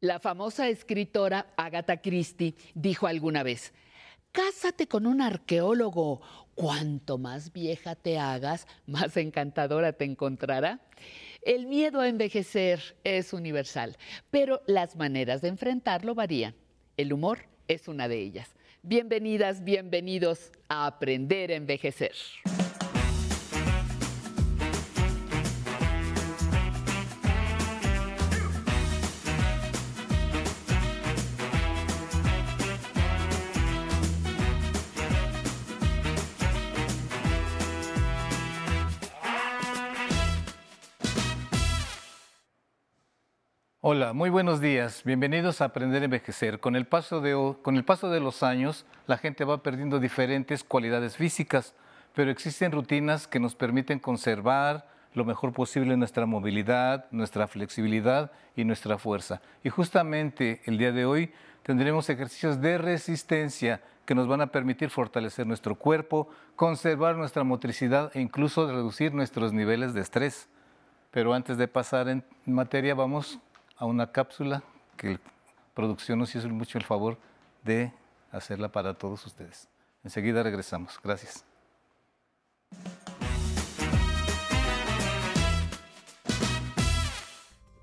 La famosa escritora Agatha Christie dijo alguna vez, Cásate con un arqueólogo. Cuanto más vieja te hagas, más encantadora te encontrará. El miedo a envejecer es universal, pero las maneras de enfrentarlo varían. El humor es una de ellas. Bienvenidas, bienvenidos a Aprender a Envejecer. Hola, muy buenos días. Bienvenidos a Aprender a Envejecer. Con el, paso de, con el paso de los años, la gente va perdiendo diferentes cualidades físicas, pero existen rutinas que nos permiten conservar lo mejor posible nuestra movilidad, nuestra flexibilidad y nuestra fuerza. Y justamente el día de hoy tendremos ejercicios de resistencia que nos van a permitir fortalecer nuestro cuerpo, conservar nuestra motricidad e incluso reducir nuestros niveles de estrés. Pero antes de pasar en materia, vamos a una cápsula que producción nos hizo mucho el favor de hacerla para todos ustedes. Enseguida regresamos. Gracias.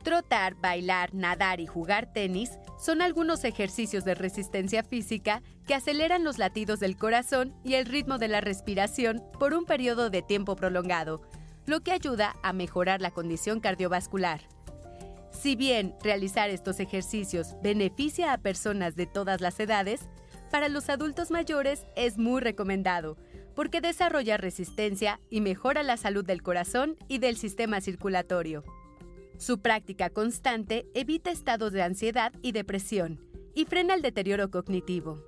Trotar, bailar, nadar y jugar tenis son algunos ejercicios de resistencia física que aceleran los latidos del corazón y el ritmo de la respiración por un periodo de tiempo prolongado, lo que ayuda a mejorar la condición cardiovascular. Si bien realizar estos ejercicios beneficia a personas de todas las edades, para los adultos mayores es muy recomendado porque desarrolla resistencia y mejora la salud del corazón y del sistema circulatorio. Su práctica constante evita estados de ansiedad y depresión y frena el deterioro cognitivo.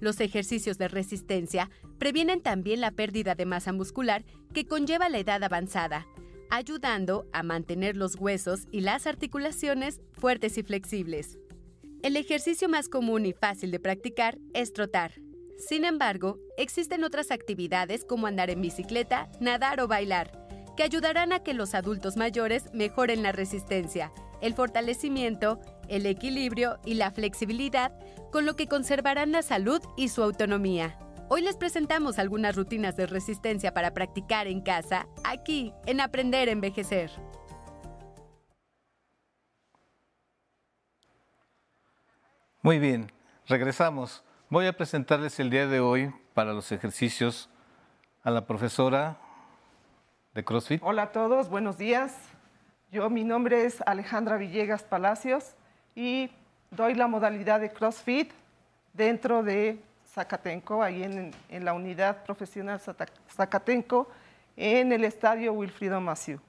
Los ejercicios de resistencia previenen también la pérdida de masa muscular que conlleva la edad avanzada, ayudando a mantener los huesos y las articulaciones fuertes y flexibles. El ejercicio más común y fácil de practicar es trotar. Sin embargo, existen otras actividades como andar en bicicleta, nadar o bailar, que ayudarán a que los adultos mayores mejoren la resistencia, el fortalecimiento, el equilibrio y la flexibilidad, con lo que conservarán la salud y su autonomía. Hoy les presentamos algunas rutinas de resistencia para practicar en casa, aquí en Aprender a Envejecer. Muy bien, regresamos. Voy a presentarles el día de hoy para los ejercicios a la profesora de CrossFit. Hola a todos, buenos días. Yo, mi nombre es Alejandra Villegas Palacios y doy la modalidad de CrossFit dentro de Zacatenco, ahí en, la unidad profesional Zacatenco, en el estadio Wilfrido Maciú.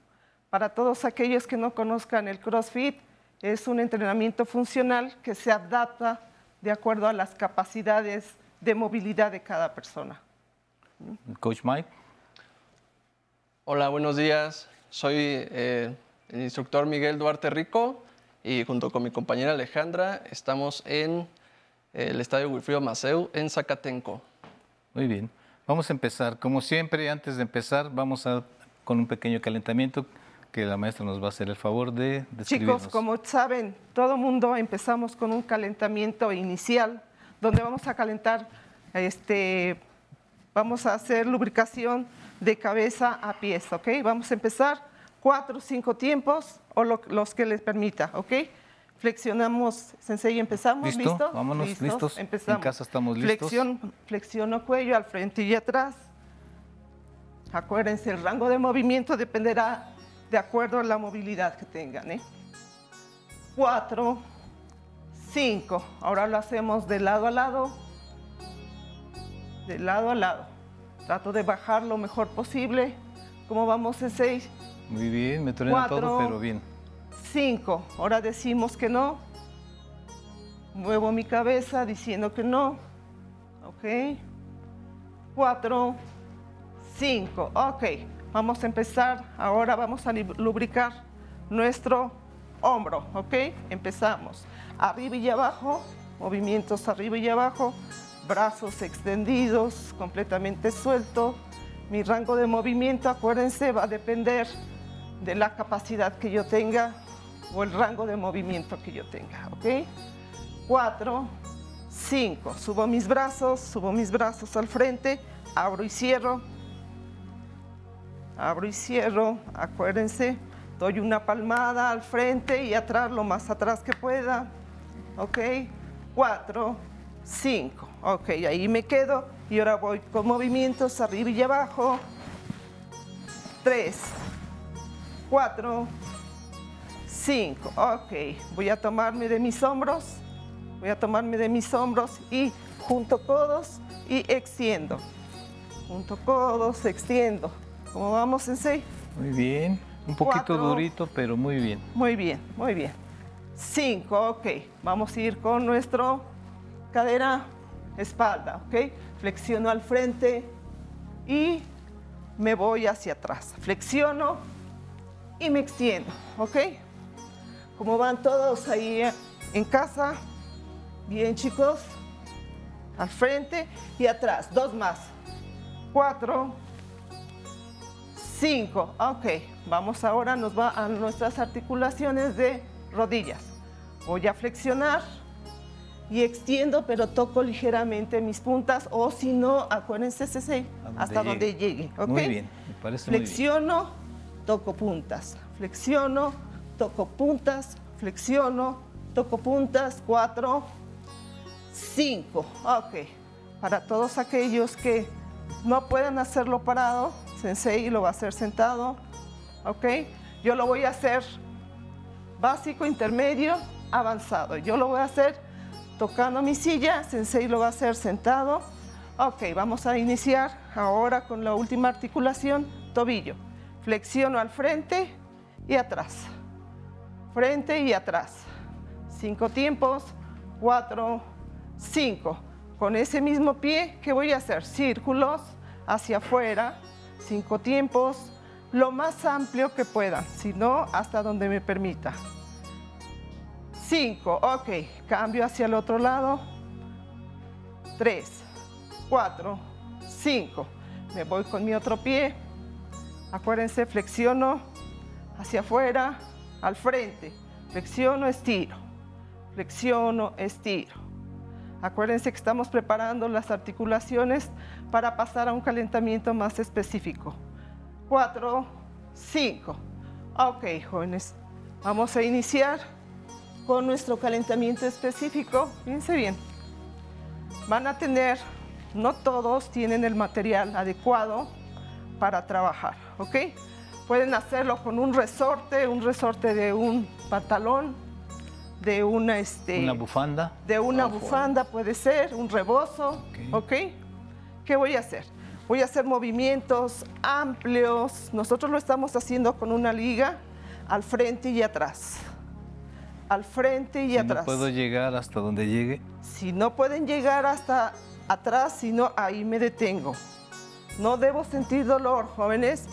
Para todos aquellos que no conozcan el CrossFit, es un entrenamiento funcional que se adapta de acuerdo a las capacidades de movilidad de cada persona. Coach Mike. Hola, buenos días. Soy eh, el instructor Miguel Duarte Rico y junto con mi compañera Alejandra estamos en el Estadio Wilfrido Maceu en Zacatenco. Muy bien. Vamos a empezar. Como siempre, antes de empezar, vamos a con un pequeño calentamiento que la maestra nos va a hacer el favor de Chicos, como saben, todo mundo empezamos con un calentamiento inicial, donde vamos a calentar, este, vamos a hacer lubricación de cabeza a pies, ¿ok? Vamos a empezar cuatro o cinco tiempos o los que les permita, ¿ok? Flexionamos, Sensei, empezamos, ¿Listo? ¿listo? Vámonos, listos. Empezamos. En casa estamos listos. Flexión, flexiono cuello al frente y atrás. Acuérdense, el rango de movimiento dependerá de acuerdo a la movilidad que tengan. ¿eh? Cuatro, cinco. Ahora lo hacemos de lado a lado. De lado a lado. Trato de bajar lo mejor posible. ¿Cómo vamos en seis? Muy bien, me truena todo, pero bien. 5. Ahora decimos que no. Muevo mi cabeza diciendo que no. Ok. 4, 5. Ok. Vamos a empezar. Ahora vamos a lubricar nuestro hombro. Ok. Empezamos. Arriba y abajo. Movimientos arriba y abajo. Brazos extendidos, completamente suelto. Mi rango de movimiento, acuérdense, va a depender de la capacidad que yo tenga o el rango de movimiento que yo tenga, ¿ok? Cuatro, cinco. Subo mis brazos, subo mis brazos al frente, abro y cierro. Abro y cierro, acuérdense, doy una palmada al frente y atrás, lo más atrás que pueda, ¿ok? Cuatro, cinco, ok, ahí me quedo y ahora voy con movimientos arriba y abajo. Tres, cuatro, cinco, ok, voy a tomarme de mis hombros, voy a tomarme de mis hombros y junto codos y extiendo, junto codos, extiendo. ¿Cómo vamos, Sensei? Muy bien. Un poquito Cuatro. durito, pero muy bien. Muy bien, muy bien. Cinco, ok. Vamos a ir con nuestro cadera, espalda, ok. Flexiono al frente y me voy hacia atrás. Flexiono y me extiendo, ok. ¿Cómo van todos ahí en casa? Bien, chicos. Al frente y atrás. Dos más. Cuatro. Cinco. Ok. Vamos ahora, nos va a nuestras articulaciones de rodillas. Voy a flexionar y extiendo, pero toco ligeramente mis puntas o si no, acuérdense, ese, ese, A donde hasta donde llegue. Muy bien, me parece muy bien. Flexiono, toco puntas. Flexiono, toco puntas. Flexiono, toco puntas. Cuatro, cinco. Ok. Para todos aquellos que no pueden hacerlo parado, Sensei lo va a hacer sentado. Ok. Yo lo voy a hacer básico, intermedio, avanzado. Yo lo voy a hacer tocando mi silla. Sensei lo va a hacer sentado. Ok, vamos a iniciar ahora con la última articulación, tobillo. Flexiono al frente y atrás. Frente y atrás. Cinco tiempos, cuatro, cinco. Con ese mismo pie, ¿qué voy a hacer? Círculos hacia afuera, cinco tiempos, lo más amplio que pueda, si no, hasta donde me permita. Cinco, ok, cambio hacia el otro lado. Tres, cuatro, cinco. Me voy con mi otro pie. Acuérdense, flexiono hacia afuera, al frente. Flexiono, estiro. Flexiono, estiro. Acuérdense que estamos preparando las articulaciones para pasar a un calentamiento más específico. Cuatro, cinco. Ok, jóvenes. Vamos a iniciar con nuestro calentamiento específico. Fíjense bien. Van a tener, no todos tienen el material adecuado para trabajar, ¿ok? Pueden hacerlo con un resorte, un resorte de un pantalón, de una, este, Una bufanda. de una bufanda puede ser, un rebozo, ¿ok? ¿Qué voy a hacer? Voy a hacer movimientos amplios. Nosotros lo estamos haciendo con una liga al frente y atrás. Al frente y Si no atrás. puedo llegar hasta donde llegue. Si no pueden llegar hasta atrás, sino ahí me detengo. No debo sentir dolor, jóvenes.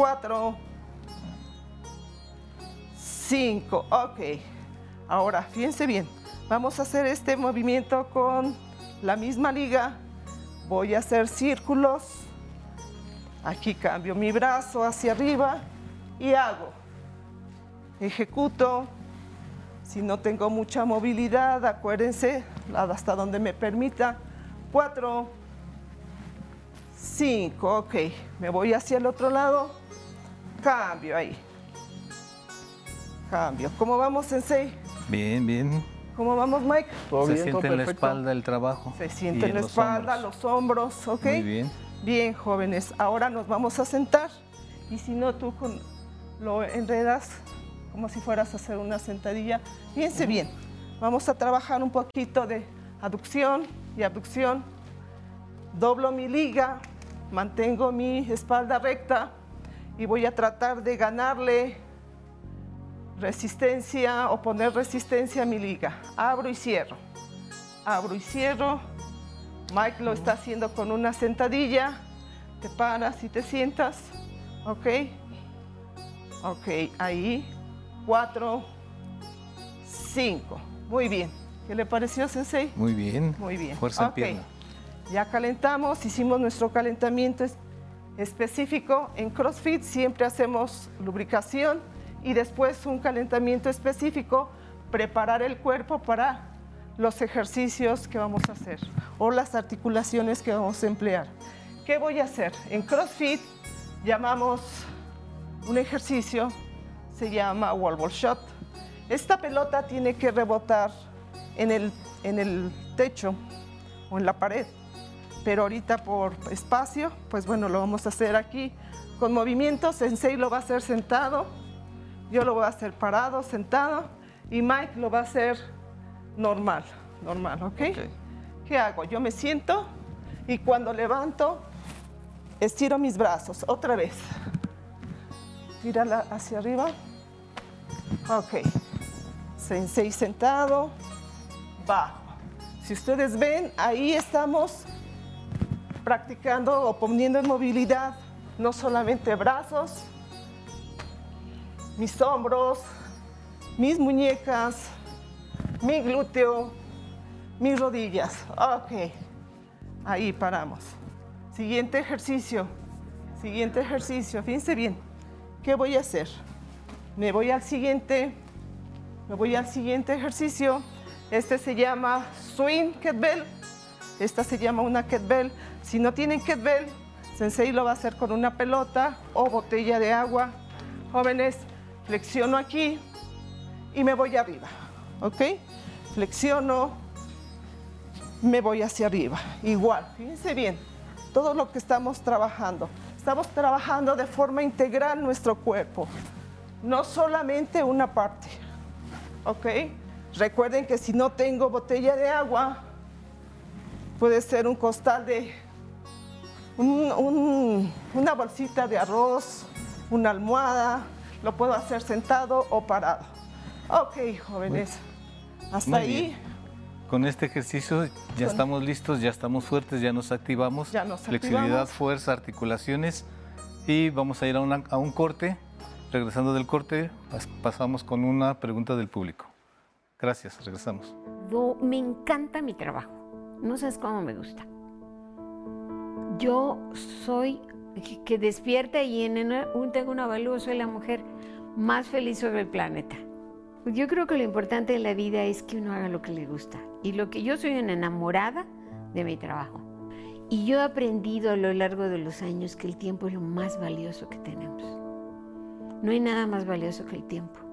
Cuatro, cinco, ok. Ahora, fíjense bien, vamos a hacer este movimiento con la misma liga. Voy a hacer círculos. Aquí cambio mi brazo hacia arriba y hago. Ejecuto. Si no tengo mucha movilidad, acuérdense, hasta donde me permita. Cuatro, cinco, ok. Me voy hacia el otro lado. Cambio ahí. Cambio. ¿Cómo vamos, Sensei? Bien, bien. ¿Cómo vamos, Mike? Todo Se bien, todo siente en la espalda el trabajo. Se siente en la los espalda, hombros. los hombros, ¿ok? Muy bien. Bien, jóvenes. Ahora nos vamos a sentar. Y si no, tú con- lo enredas como si fueras a hacer una sentadilla. Fíjense bien. Vamos a trabajar un poquito de aducción y abducción. Doblo mi liga, mantengo mi espalda recta y voy a tratar de ganarle resistencia o poner resistencia a mi liga. Abro y cierro. Abro y cierro. Mike lo está haciendo con una sentadilla. Te paras y te sientas. ¿Ok? Ok, ahí. Cuatro, cinco. Muy bien. ¿Qué le pareció, Sensei? Muy bien. Muy bien. Fuerza Ok. en pierna. Ya calentamos, hicimos nuestro calentamiento específico. En CrossFit siempre hacemos lubricación y después un calentamiento específico, preparar el cuerpo para los ejercicios que vamos a hacer o las articulaciones que vamos a emplear. ¿Qué voy a hacer? En CrossFit llamamos un ejercicio, se llama wall ball shot. Esta pelota tiene que rebotar en el, en el techo o en la pared, pero ahorita por espacio, pues bueno, lo vamos a hacer aquí con movimientos. Sensei lo va a hacer sentado, yo lo voy a hacer parado, sentado, y Mike lo va a hacer normal, normal, ¿ok? ¿Qué hago? Yo me siento y cuando levanto, estiro mis brazos, otra vez. Tírala hacia arriba. Ok. Sensei sentado, bajo. Si ustedes ven, ahí estamos practicando o poniendo en movilidad no solamente brazos, mis hombros, mis muñecas, mi glúteo, mis rodillas. Ok, ahí paramos. Siguiente ejercicio, siguiente ejercicio, fíjense bien, ¿qué voy a hacer? Me voy al siguiente, me voy al siguiente ejercicio. Este se llama swing kettlebell. Esta se llama una kettlebell. Si no tienen kettlebell, Sensei lo va a hacer con una pelota o botella de agua. Jóvenes, flexiono aquí y me voy arriba, ¿ok? Flexiono, me voy hacia arriba. Igual, fíjense bien, todo lo que estamos trabajando. Estamos trabajando de forma integral nuestro cuerpo, no solamente una parte, ¿ok? Recuerden que si no tengo botella de agua, puede ser un costal de una bolsita de arroz, una almohada, lo puedo hacer sentado o parado. Ok, jóvenes, hasta ahí. Con este ejercicio ya estamos listos, ya estamos fuertes, ya nos activamos. Ya nos Flexibilidad, fuerza, articulaciones. Y vamos a ir a, a un corte. Regresando del corte, pasamos con una pregunta del público. Gracias, regresamos. Me encanta mi trabajo. No sabes cómo me gusta. Yo soy que despierta y en un tengo un avalúo, soy la mujer más feliz sobre el planeta. Yo creo que lo importante en la vida es que uno haga lo que le gusta. Y lo que yo soy una enamorada de mi trabajo. Y yo he aprendido a lo largo de los años que el tiempo es lo más valioso que tenemos. No hay nada más valioso que el tiempo.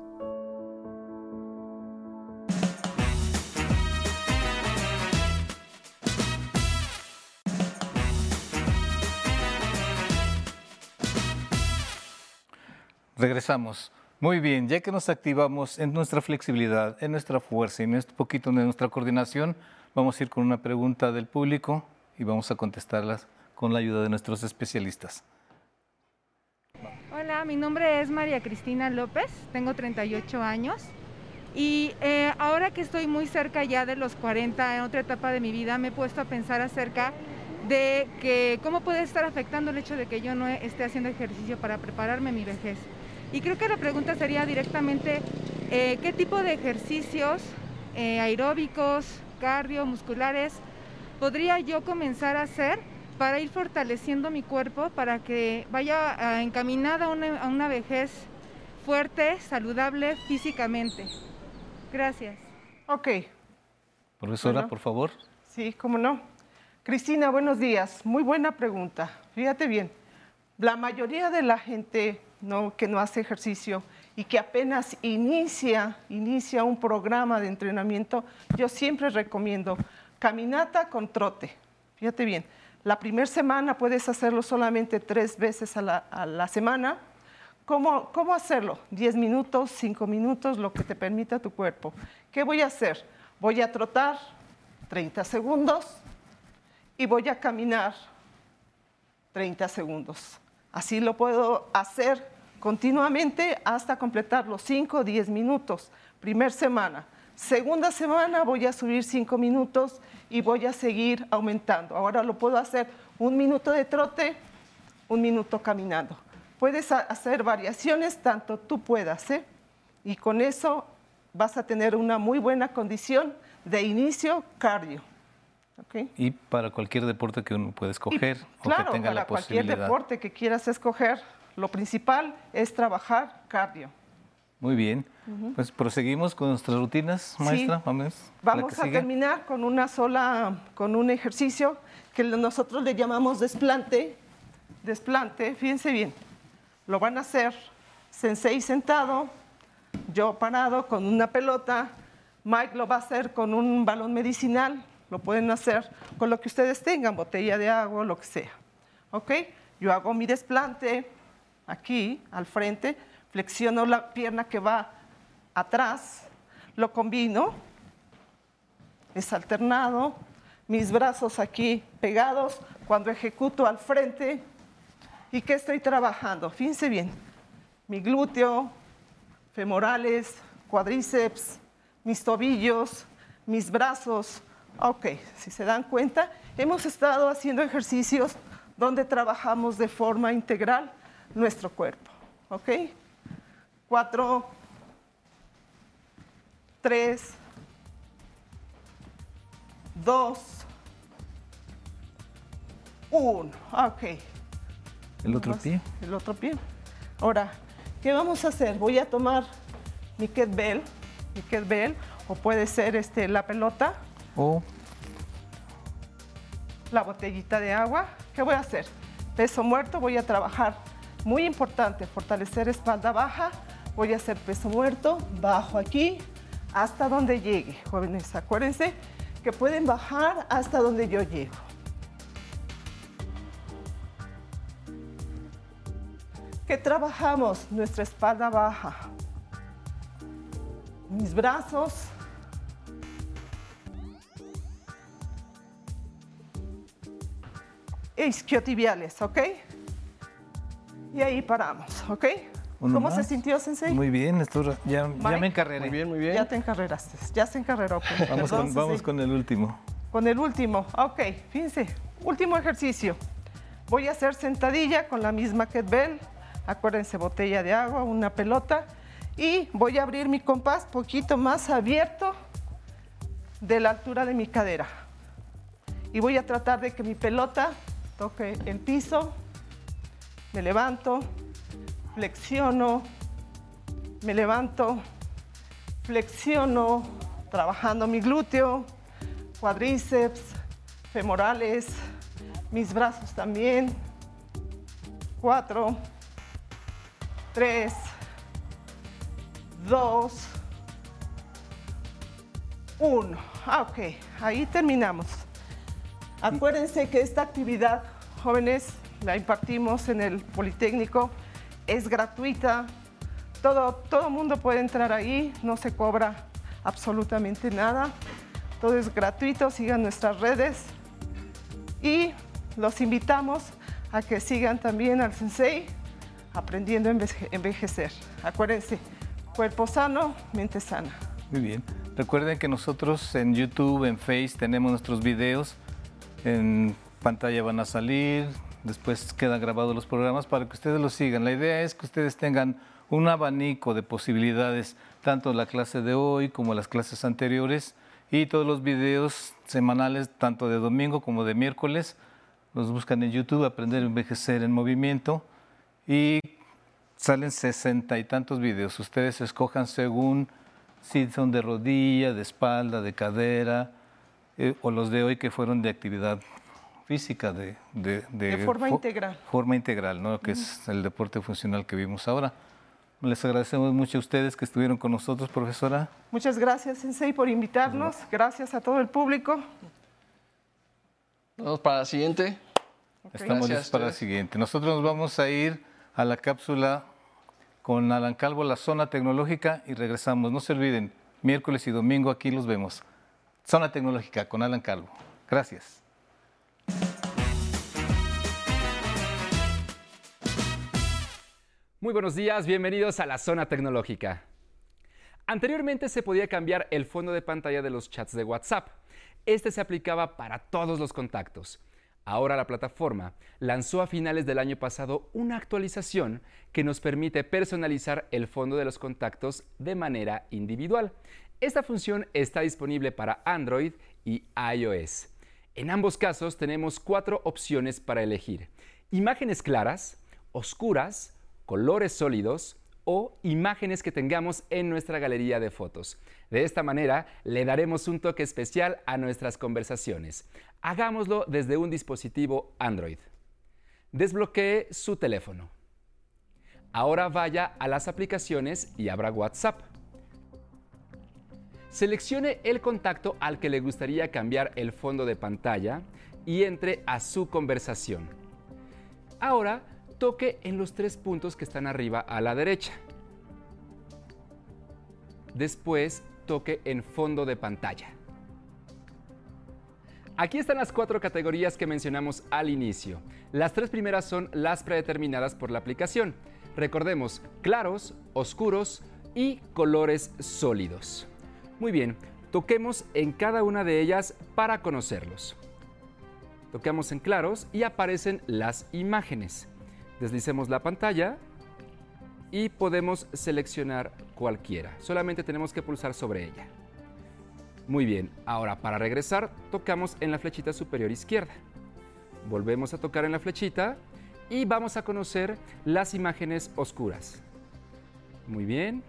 Regresamos. Muy bien, ya que nos activamos en nuestra flexibilidad, en nuestra fuerza y en un poquito de nuestra coordinación, vamos a ir con una pregunta del público y vamos a contestarlas con la ayuda de nuestros especialistas. Hola, mi nombre es María Cristina López, tengo 38 años y eh, ahora que estoy muy cerca ya de los 40, en otra etapa de mi vida, me he puesto a pensar acerca de que cómo puede estar afectando el hecho de que yo no esté haciendo ejercicio para prepararme mi vejez. Y creo que la pregunta sería directamente, eh, ¿qué tipo de ejercicios eh, aeróbicos, cardio, musculares podría yo comenzar a hacer para ir fortaleciendo mi cuerpo para que vaya ah, encaminada a una, a una vejez fuerte, saludable físicamente? Gracias. Ok. Profesora, por favor. Sí, cómo no. Cristina, buenos días. Muy buena pregunta. Fíjate bien, la mayoría de la gente que no hace ejercicio y que apenas inicia, inicia un programa de entrenamiento, yo siempre recomiendo caminata con trote. Fíjate bien, la primera semana puedes hacerlo solamente tres veces a la, semana. ¿Cómo, ¿Cómo hacerlo? Diez minutos, cinco minutos, lo que te permita tu cuerpo. ¿Qué voy a hacer? Voy a trotar 30 segundos y voy a caminar 30 segundos. Así lo puedo hacer continuamente hasta completar los 5 o 10 minutos. Primer semana. Segunda semana voy a subir 5 minutos y voy a seguir aumentando. Ahora lo puedo hacer un minuto de trote, un minuto caminando. Puedes hacer variaciones tanto tú puedas, ¿eh? Y con eso vas a tener una muy buena condición de inicio cardio. Y para cualquier deporte que uno pueda escoger o que tenga la posibilidad. cualquier deporte que quieras escoger, lo principal es trabajar cardio. Muy bien. Pues proseguimos con nuestras rutinas, maestra. Vamos, Vamos a terminar con una sola, con un ejercicio que nosotros le llamamos desplante. Desplante, fíjense bien. Lo van a hacer sensei sentado, yo parado con una pelota, Mike lo va a hacer con un balón medicinal, lo pueden hacer con lo que ustedes tengan, botella de agua, lo que sea. ¿Ok? Yo hago mi desplante aquí, al frente, flexiono la pierna que va atrás, lo combino, es alternado, mis brazos aquí pegados, cuando ejecuto al frente, ¿y qué estoy trabajando? Fíjense bien, mi glúteo, femorales, cuádriceps, mis tobillos, mis brazos. Ok, si se dan cuenta, hemos estado haciendo ejercicios donde trabajamos de forma integral nuestro cuerpo. ¿Ok? Cuatro, tres, dos, uno. Ok. ¿El otro pie? El otro pie. Ahora, ¿qué vamos a hacer? Voy a tomar mi kettlebell, mi kettlebell, o puede ser este, la pelota. O la botellita de agua. ¿Qué voy a hacer? Peso muerto, voy a trabajar. Muy importante, fortalecer espalda baja. Voy a hacer peso muerto, bajo aquí, hasta donde llegue. Jóvenes, acuérdense que pueden bajar hasta donde yo llego. ¿Qué trabajamos? Nuestra espalda baja. Mis brazos isquiotibiales, ¿ok? Y ahí paramos, ¿ok? ¿Cómo se sintió, Sensei? Muy bien, ya, ya, me encarreré. Muy bien, muy bien. Ya te encarreraste, ya se encarreró. Pues. Vamos, con, vamos con el último. Con el último, ok, fíjense. Último ejercicio. Voy a hacer sentadilla con la misma kettlebell. Acuérdense, botella de agua, una pelota. Y voy a abrir mi compás poquito más abierto de la altura de mi cadera. Y voy a tratar de que mi pelota toque el piso, me levanto, flexiono, me levanto, flexiono, trabajando mi glúteo, cuadríceps, femorales, mis brazos también. Cuatro, tres, dos, uno. Ah, ok, ahí terminamos. Acuérdense que esta actividad, jóvenes, la impartimos en el Politécnico, es gratuita, todo, todo mundo puede entrar ahí, no se cobra absolutamente nada, todo es gratuito, sigan nuestras redes. Y los invitamos a que sigan también al Sensei aprendiendo a envejecer. Acuérdense, cuerpo sano, mente sana. Muy bien. Recuerden que nosotros en YouTube, en Face, tenemos nuestros videos en pantalla van a salir, después quedan grabados los programas para que ustedes los sigan. La idea es que ustedes tengan un abanico de posibilidades, tanto la clase de hoy como las clases anteriores y todos los videos semanales, tanto de domingo como de miércoles. Los buscan en YouTube, Aprender a Envejecer en Movimiento y salen sesenta y tantos videos. Ustedes escojan según si son de rodilla, de espalda, de cadera, eh, o los de hoy que fueron de actividad física, de, de, forma integral. Forma integral, ¿no? que es el deporte funcional que vimos ahora. Les agradecemos mucho a ustedes que estuvieron con nosotros, profesora. Muchas gracias, Sensei, por invitarnos. Gracias a todo el público. Vamos para la siguiente. Estamos listos para la siguiente. Nosotros nos vamos a ir a la cápsula con Alan Calvo, la zona tecnológica, y regresamos. No se olviden, miércoles y domingo aquí los vemos. Zona Tecnológica con Alan Calvo. Gracias. Muy buenos días, bienvenidos a la Zona Tecnológica. Anteriormente se podía cambiar el fondo de pantalla de los chats de WhatsApp. Este se aplicaba para todos los contactos. Ahora la plataforma lanzó a finales del año pasado una actualización que nos permite personalizar el fondo de los contactos de manera individual. Esta función está disponible para Android y iOS. En ambos casos tenemos cuatro opciones para elegir. Imágenes claras, oscuras, colores sólidos o imágenes que tengamos en nuestra galería de fotos. De esta manera, le daremos un toque especial a nuestras conversaciones. Hagámoslo desde un dispositivo Android. Desbloquee su teléfono. Ahora vaya a las aplicaciones y abra WhatsApp. Seleccione el contacto al que le gustaría cambiar el fondo de pantalla y entre a su conversación. Ahora toque en los tres puntos que están arriba a la derecha. Después toque en fondo de pantalla. Aquí están las cuatro categorías que mencionamos al inicio. Las tres primeras son las predeterminadas por la aplicación. Recordemos, claros, oscuros y colores sólidos. Muy bien, toquemos en cada una de ellas para conocerlos. Tocamos en claros y aparecen las imágenes. Deslicemos la pantalla y podemos seleccionar cualquiera. Solamente tenemos que pulsar sobre ella. Muy bien, ahora para regresar tocamos en la flechita superior izquierda. Volvemos a tocar en la flechita y vamos a conocer las imágenes oscuras. Muy bien,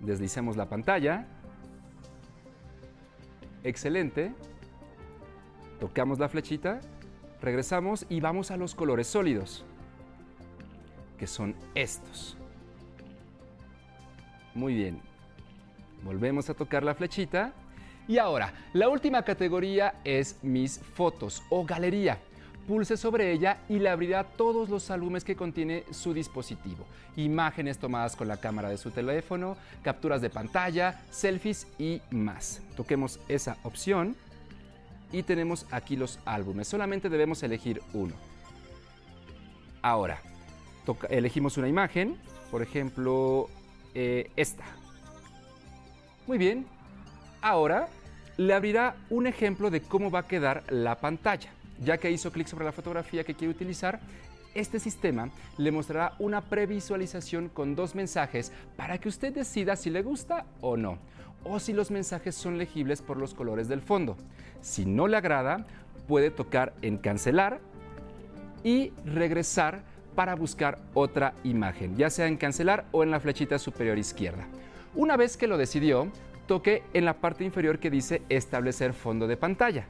deslicemos la pantalla. Excelente. Tocamos la flechita, regresamos y vamos a los colores sólidos que son estos. Muy bien. Volvemos a tocar la flechita. Y ahora, la última categoría es mis fotos o galería. Pulse sobre ella y le abrirá todos los álbumes que contiene su dispositivo. Imágenes tomadas con la cámara de su teléfono, capturas de pantalla, selfies y más. Toquemos esa opción y tenemos aquí los álbumes. Solamente debemos elegir uno. Ahora, elegimos una imagen, por ejemplo, eh, esta. Muy bien, ahora le abrirá un ejemplo de cómo va a quedar la pantalla. Ya que hizo clic sobre la fotografía que quiere utilizar, este sistema le mostrará una previsualización con dos mensajes para que usted decida si le gusta o no, o si los mensajes son legibles por los colores del fondo. Si no le agrada, puede tocar en cancelar y regresar para buscar otra imagen, ya sea en cancelar o en la flechita superior izquierda. Una vez que lo decidió, toque en la parte inferior que dice establecer fondo de pantalla.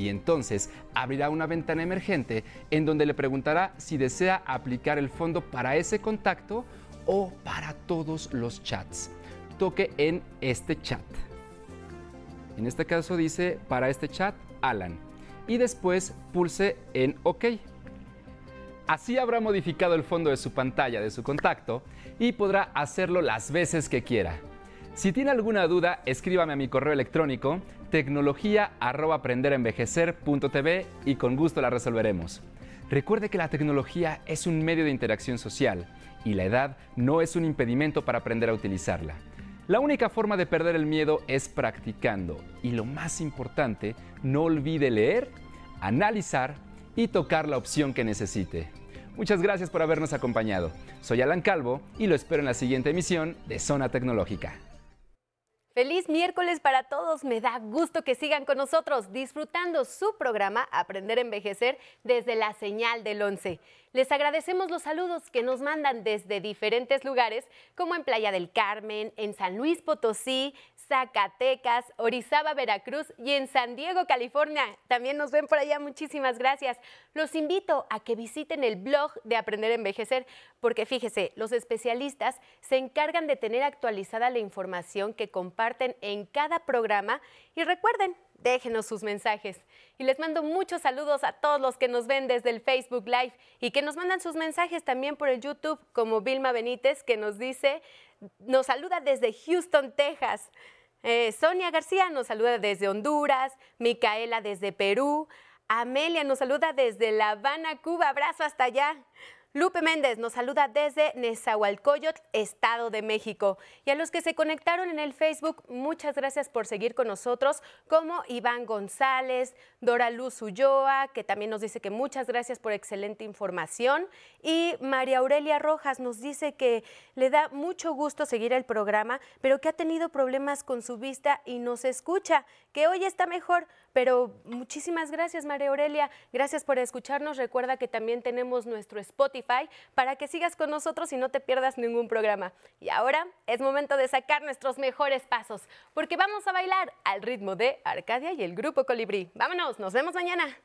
Y entonces abrirá una ventana emergente en donde le preguntará si desea aplicar el fondo para ese contacto o para todos los chats. Toque en este chat. En este caso dice para este chat Alan. Y después pulse en OK. Así habrá modificado el fondo de su pantalla de su contacto y podrá hacerlo las veces que quiera. Si tiene alguna duda, escríbame a mi correo electrónico tecnología@aprenderenvejecer.tv y con gusto la resolveremos. Recuerde que la tecnología es un medio de interacción social y la edad no es un impedimento para aprender a utilizarla. La única forma de perder el miedo es practicando y lo más importante, no olvide leer, analizar y tocar la opción que necesite. Muchas gracias por habernos acompañado. Soy Alan Calvo y lo espero en la siguiente emisión de Zona Tecnológica. Feliz miércoles para todos. Me da gusto que sigan con nosotros disfrutando su programa Aprender a Envejecer desde la señal del 11. Les agradecemos los saludos que nos mandan desde diferentes lugares, como en Playa del Carmen, en San Luis Potosí, Zacatecas, Orizaba, Veracruz y en San Diego, California. También nos ven por allá, muchísimas gracias. Los invito a que visiten el blog de Aprender a Envejecer, porque fíjese, los especialistas se encargan de tener actualizada la información que comparten en cada programa y recuerden, déjenos sus mensajes. Y les mando muchos saludos a todos los que nos ven desde el Facebook Live y que nos mandan sus mensajes también por el YouTube, como Vilma Benítez, que nos dice, nos saluda desde Houston, Texas. Eh, Sonia García nos saluda desde Honduras, Micaela desde Perú, Amelia nos saluda desde La Habana, Cuba, abrazo hasta allá. Lupe Méndez nos saluda desde Nezahualcóyotl, Estado de México. Y a los que se conectaron en el Facebook, muchas gracias por seguir con nosotros, como Iván González, Dora Luz Ulloa, que también nos dice que muchas gracias por excelente información. Y María Aurelia Rojas nos dice que le da mucho gusto seguir el programa, pero que ha tenido problemas con su vista y nos escucha, que hoy está mejor, Pero muchísimas gracias, María Aurelia. Gracias por escucharnos. Recuerda que también tenemos nuestro Spotify para que sigas con nosotros y no te pierdas ningún programa. Y ahora es momento de sacar nuestros mejores pasos, porque vamos a bailar al ritmo de Arcadia y el Grupo Colibrí. Vámonos, nos vemos mañana.